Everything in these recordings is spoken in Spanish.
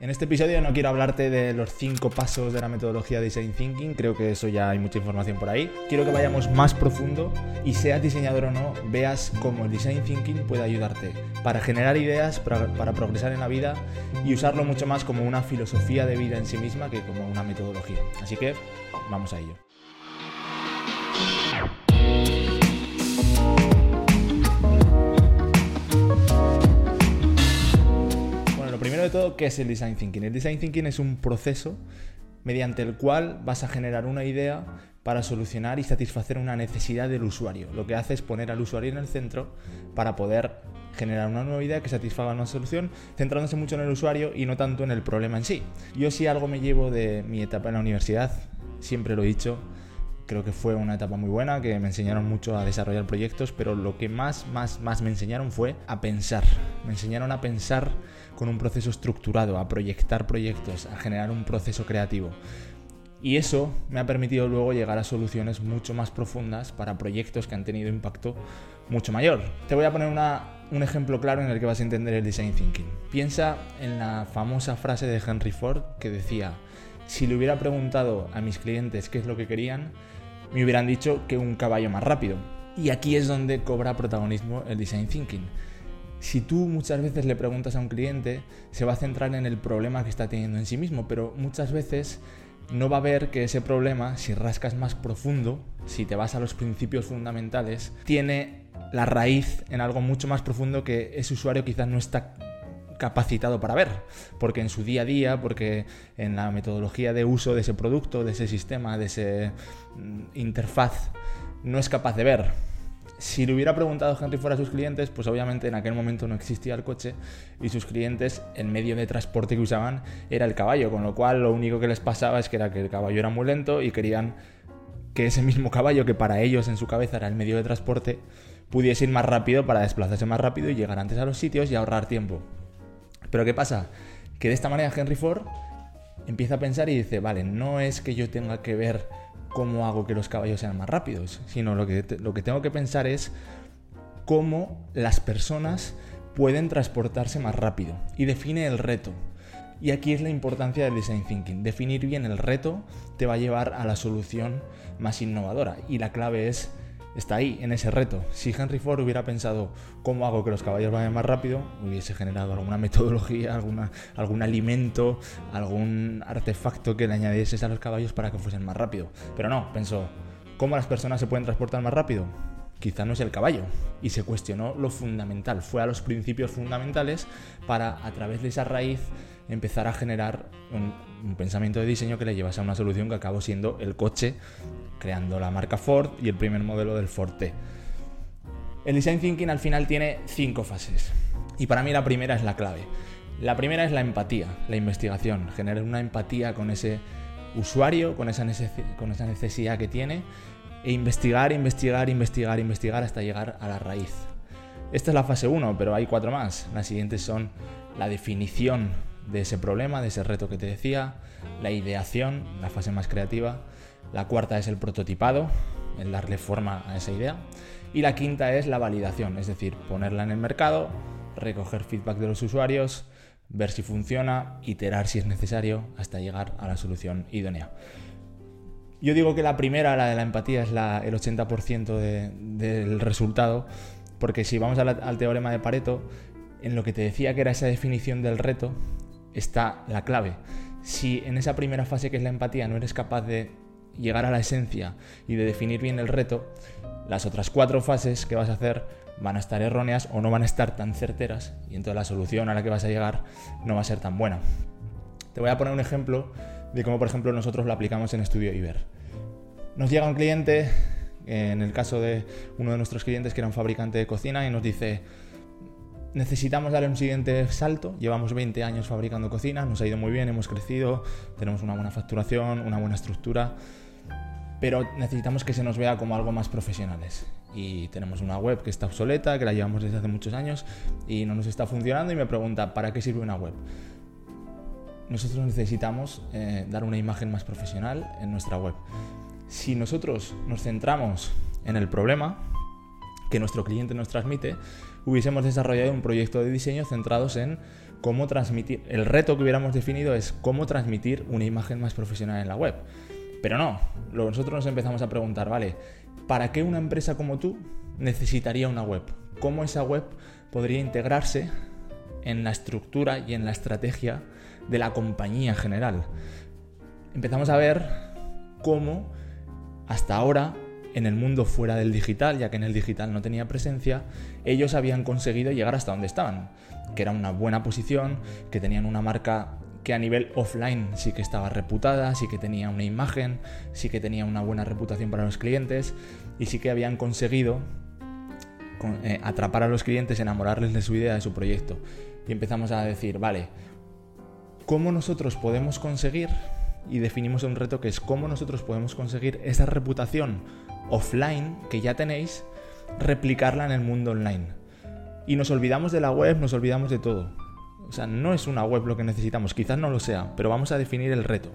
En este episodio no quiero hablarte de los cinco pasos de la metodología Design Thinking, creo que eso ya hay mucha información por ahí. Quiero que vayamos más profundo y seas diseñador o no, veas cómo el Design Thinking puede ayudarte para generar ideas, para, para progresar en la vida y usarlo mucho más como una filosofía de vida en sí misma que como una metodología. Así que vamos a ello. Primero de todo, ¿qué es el design thinking? El design thinking es un proceso mediante el cual vas a generar una idea para solucionar y satisfacer una necesidad del usuario. Lo que hace es poner al usuario en el centro para poder generar una nueva idea que satisfaga una solución, centrándose mucho en el usuario y no tanto en el problema en sí. Yo si algo me llevo de mi etapa en la universidad, siempre lo he dicho, creo que fue una etapa muy buena, que me enseñaron mucho a desarrollar proyectos, pero lo que más, más, más me enseñaron fue a pensar. Me enseñaron a pensar con un proceso estructurado, a proyectar proyectos, a generar un proceso creativo. Y eso me ha permitido luego llegar a soluciones mucho más profundas para proyectos que han tenido impacto mucho mayor. Te voy a poner un ejemplo claro en el que vas a entender el design thinking. Piensa en la famosa frase de Henry Ford que decía, si le hubiera preguntado a mis clientes qué es lo que querían, me hubieran dicho que un caballo más rápido. Y aquí es donde cobra protagonismo el design thinking. Si tú muchas veces le preguntas a un cliente, se va a centrar en el problema que está teniendo en sí mismo, pero muchas veces no va a ver que ese problema, si rascas más profundo, si te vas a los principios fundamentales, tiene la raíz en algo mucho más profundo que ese usuario quizás no está capacitado para ver, porque en su día a día, porque en la metodología de uso de ese producto, de ese sistema, de esa mm, interfaz, no es capaz de ver. Si le hubiera preguntado Henry Ford a sus clientes, pues obviamente en aquel momento no existía el coche y sus clientes, el medio de transporte que usaban era el caballo, con lo cual lo único que les pasaba es que era que el caballo era muy lento y querían que ese mismo caballo, que para ellos en su cabeza era el medio de transporte, pudiese ir más rápido para desplazarse más rápido y llegar antes a los sitios y ahorrar tiempo. Pero ¿qué pasa? Que de esta manera Henry Ford empieza a pensar y dice, vale, no es que yo tenga que ver cómo hago que los caballos sean más rápidos, sino lo que, lo que tengo que pensar es cómo las personas pueden transportarse más rápido. Y define el reto. Y aquí es la importancia del design thinking. Definir bien el reto te va a llevar a la solución más innovadora. Y la clave es está ahí, en ese reto. Si Henry Ford hubiera pensado cómo hago que los caballos vayan más rápido, hubiese generado alguna metodología, alguna, algún alimento, algún artefacto que le añadiese a los caballos para que fuesen más rápido. Pero no, pensó, ¿cómo las personas se pueden transportar más rápido? Quizá no es el caballo. Y se cuestionó lo fundamental, fue a los principios fundamentales para, a través de esa raíz, empezar a generar un, pensamiento de diseño que le llevase a una solución que acabó siendo el coche creando la marca Ford y el primer modelo del Ford T. El design thinking al final tiene cinco fases y para mí la primera es la clave. La primera es la empatía, la investigación, generar una empatía con ese usuario, con esa necesidad que tiene e investigar, investigar, investigar, investigar hasta llegar a la raíz. Esta es la fase 1, pero hay cuatro más. Las siguientes son la definición de ese problema, de ese reto que te decía, la ideación, la fase más creativa, la cuarta es el prototipado, el darle forma a esa idea. Y la quinta es la validación, es decir, ponerla en el mercado, recoger feedback de los usuarios, ver si funciona, iterar si es necesario hasta llegar a la solución idónea. Yo digo que la primera, la de la empatía, es el 80% del resultado, porque si vamos al teorema de Pareto, en lo que te decía que era esa definición del reto, está la clave. Si en esa primera fase que es la empatía no eres capaz de llegar a la esencia y de definir bien el reto, las otras cuatro fases que vas a hacer van a estar erróneas o no van a estar tan certeras y entonces la solución a la que vas a llegar no va a ser tan buena. Te voy a poner un ejemplo de cómo, por ejemplo, nosotros lo aplicamos en Estudio Iber. Nos llega un cliente, en el caso de uno de nuestros clientes que era un fabricante de cocina, y nos dice, necesitamos darle un siguiente salto. Llevamos 20 años fabricando cocina, nos ha ido muy bien, hemos crecido, tenemos una buena facturación, una buena estructura, pero necesitamos que se nos vea como algo más profesionales. Y tenemos una web que está obsoleta, que la llevamos desde hace muchos años y no nos está funcionando y me pregunta, ¿para qué sirve una web? Nosotros necesitamos eh, dar una imagen más profesional en nuestra web. Si nosotros nos centramos en el problema que nuestro cliente nos transmite, hubiésemos desarrollado un proyecto de diseño centrados en cómo transmitir. El reto que hubiéramos definido es cómo transmitir una imagen más profesional en la web. Pero no, nosotros nos empezamos a preguntar, vale, ¿para qué una empresa como tú necesitaría una web? ¿Cómo esa web podría integrarse en la estructura y en la estrategia de la compañía en general? Empezamos a ver cómo hasta ahora en el mundo fuera del digital, ya que en el digital no tenía presencia, ellos habían conseguido llegar hasta donde estaban, que era una buena posición, que tenían una marca que a nivel offline sí que estaba reputada, sí que tenía una imagen, sí que tenía una buena reputación para los clientes y sí que habían conseguido eh, atrapar a los clientes, enamorarles de su idea, de su proyecto. Y empezamos a decir, vale, ¿cómo nosotros podemos conseguir? Y definimos un reto que es cómo nosotros podemos conseguir esa reputación offline que ya tenéis, replicarla en el mundo online. Y nos olvidamos de la web, nos olvidamos de todo. O sea, no es una web lo que necesitamos, quizás no lo sea, pero vamos a definir el reto.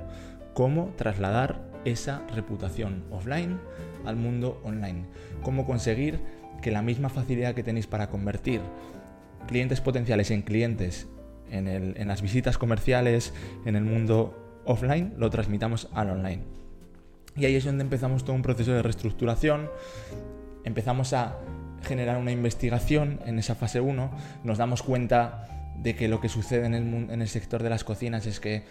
Cómo trasladar esa reputación offline al mundo online. Cómo conseguir que la misma facilidad que tenéis para convertir clientes potenciales en clientes en, en las visitas comerciales, en el mundo offline, lo transmitamos al online. Y ahí es donde empezamos todo un proceso de reestructuración, empezamos a generar una investigación en esa fase 1, nos damos cuenta de que lo que sucede en el, en el sector de las cocinas es que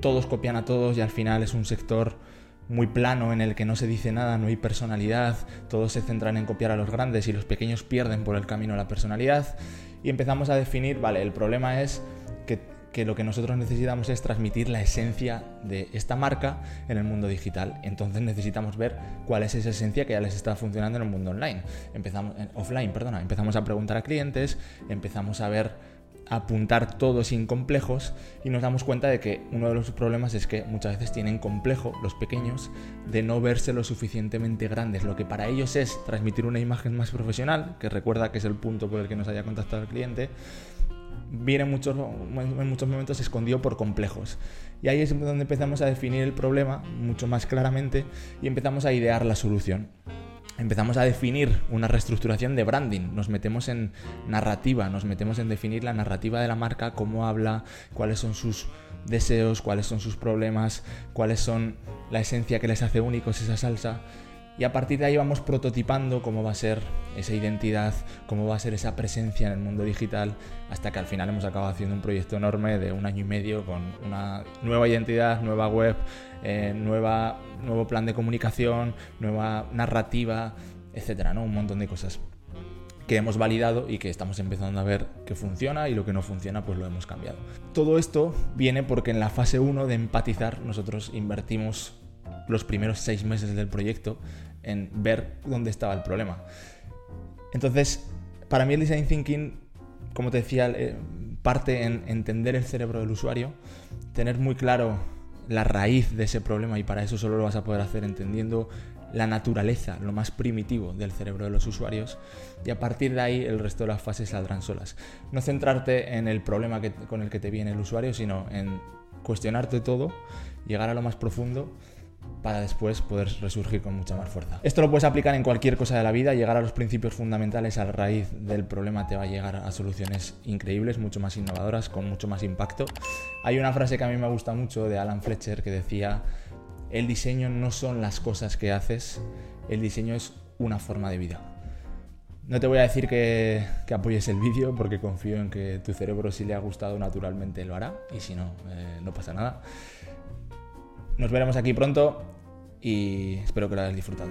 todos copian a todos y al final es un sector muy plano en el que no se dice nada, no hay personalidad, todos se centran en copiar a los grandes y los pequeños pierden por el camino la personalidad. Y empezamos a definir, vale, el problema es que lo que nosotros necesitamos es transmitir la esencia de esta marca en el mundo digital. Entonces necesitamos ver cuál es esa esencia que ya les está funcionando en el mundo online. Empezamos, offline, perdona, empezamos a preguntar a clientes, empezamos a ver apuntar todo sin complejos y nos damos cuenta de que uno de los problemas es que muchas veces tienen complejo los pequeños de no verse lo suficientemente grandes. Lo que para ellos es transmitir una imagen más profesional, que recuerda que es el punto por el que nos haya contactado el cliente, viene en muchos, en muchos momentos escondido por complejos. Y ahí es donde empezamos a definir el problema mucho más claramente y empezamos a idear la solución. Empezamos a definir una reestructuración de branding, nos metemos en narrativa, nos metemos en definir la narrativa de la marca, cómo habla, cuáles son sus deseos, cuáles son sus problemas, cuáles son la esencia que les hace únicos esa salsa y a partir de ahí vamos prototipando cómo va a ser esa identidad, cómo va a ser esa presencia en el mundo digital, hasta que al final hemos acabado haciendo un proyecto enorme de un año y medio con una nueva identidad, nueva web, eh, nueva, nuevo plan de comunicación, nueva narrativa, etcétera, ¿no? Un montón de cosas que hemos validado y que estamos empezando a ver que funciona y lo que no funciona pues lo hemos cambiado. Todo esto viene porque en la fase 1 de empatizar nosotros invertimos los primeros seis meses del proyecto en ver dónde estaba el problema. Entonces, para mí el design thinking, como te decía, eh, parte en entender el cerebro del usuario, tener muy claro la raíz de ese problema y para eso solo lo vas a poder hacer entendiendo la naturaleza, lo más primitivo del cerebro de los usuarios y a partir de ahí el resto de las fases saldrán solas. No centrarte en el problema con el que te viene el usuario, sino en cuestionarte todo, llegar a lo más profundo para después poder resurgir con mucha más fuerza. Esto lo puedes aplicar en cualquier cosa de la vida, llegar a los principios fundamentales a raíz del problema te va a llegar a soluciones increíbles, mucho más innovadoras, con mucho más impacto. Hay una frase que a mí me gusta mucho de Alan Fletcher que decía, el diseño no son las cosas que haces, el diseño es una forma de vida. No te voy a decir que, apoyes el vídeo porque confío en que tu cerebro si le ha gustado naturalmente lo hará y si no, eh, no pasa nada. Nos veremos aquí pronto y espero que lo hayas disfrutado.